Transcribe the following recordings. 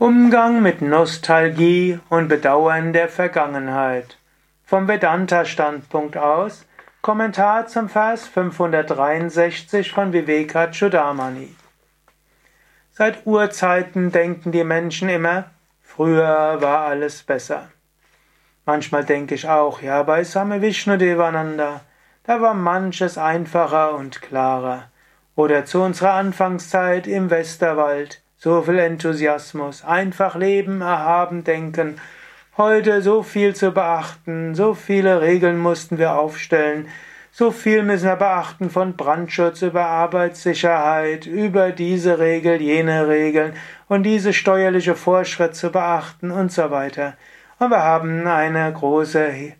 Umgang mit Nostalgie und Bedauern der Vergangenheit. Vom Vedanta-Standpunkt aus Kommentar zum Vers 563 von Vivekachudamani. Seit Urzeiten denken die Menschen immer, früher war alles besser. Manchmal denke ich auch, ja, bei Same Vishnu Devananda, da war manches einfacher und klarer. Oder zu unserer Anfangszeit im Westerwald, so viel Enthusiasmus, einfach leben, erhaben denken. Heute so viel zu beachten, so viele Regeln mussten wir aufstellen, so viel müssen wir beachten von Brandschutz über Arbeitssicherheit, über diese Regel, jene Regeln und diese steuerliche Vorschritt zu beachten und so weiter. Und wir haben eine große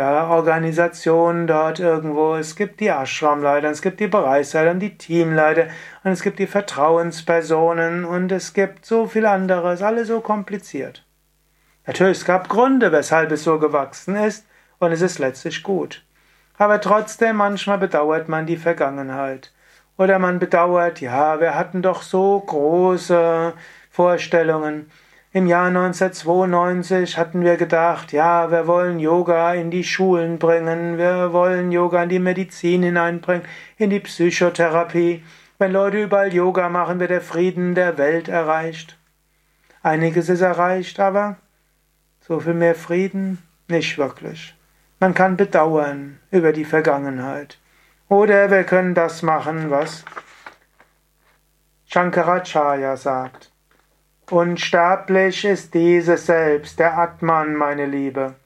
ja, Organisation dort irgendwo. Es gibt die Ashramleiter, es gibt die Bereichsleiter und die Teamleiter und es gibt die Vertrauenspersonen und es gibt so viel anderes, alles so kompliziert. Natürlich, es gab Gründe, weshalb es so gewachsen ist und es ist letztlich gut. Aber trotzdem, manchmal bedauert man die Vergangenheit. Oder man bedauert, ja, wir hatten doch so große Vorstellungen. Im Jahr 1992 hatten wir gedacht, ja, wir wollen Yoga in die Schulen bringen, wir wollen Yoga in die Medizin hineinbringen, in die Psychotherapie. Wenn Leute überall Yoga machen, wird der Frieden der Welt erreicht. Einiges ist erreicht, aber so viel mehr Frieden nicht wirklich. Man kann bedauern über die Vergangenheit. Oder wir können das machen, was Shankaracharya sagt. Unsterblich ist dieses Selbst, der Atman, meine Liebe.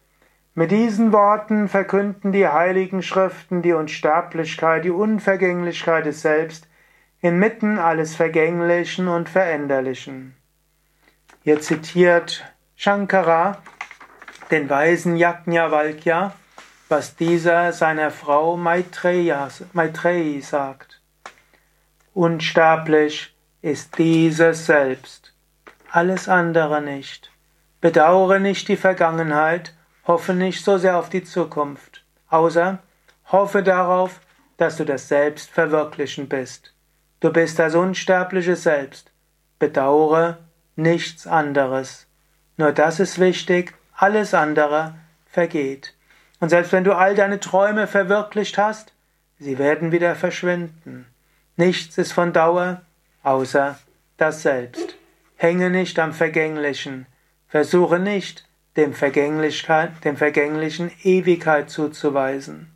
Mit diesen Worten verkünden die heiligen Schriften die Unsterblichkeit, die Unvergänglichkeit des Selbst inmitten alles Vergänglichen und Veränderlichen. Hier zitiert Shankara den weisen Yajnavalkya, was dieser seiner Frau Maitreyi sagt. Unsterblich ist dieses Selbst alles andere nicht. Bedauere nicht die Vergangenheit, hoffe nicht so sehr auf die Zukunft, außer hoffe darauf, dass du das Selbst verwirklichen bist. Du bist das unsterbliche Selbst. Bedauere nichts anderes. Nur das ist wichtig, alles andere vergeht. Und selbst wenn du all deine Träume verwirklicht hast, sie werden wieder verschwinden. Nichts ist von Dauer, außer das Selbst. Hänge nicht am Vergänglichen, versuche nicht, dem, dem Vergänglichen Ewigkeit zuzuweisen.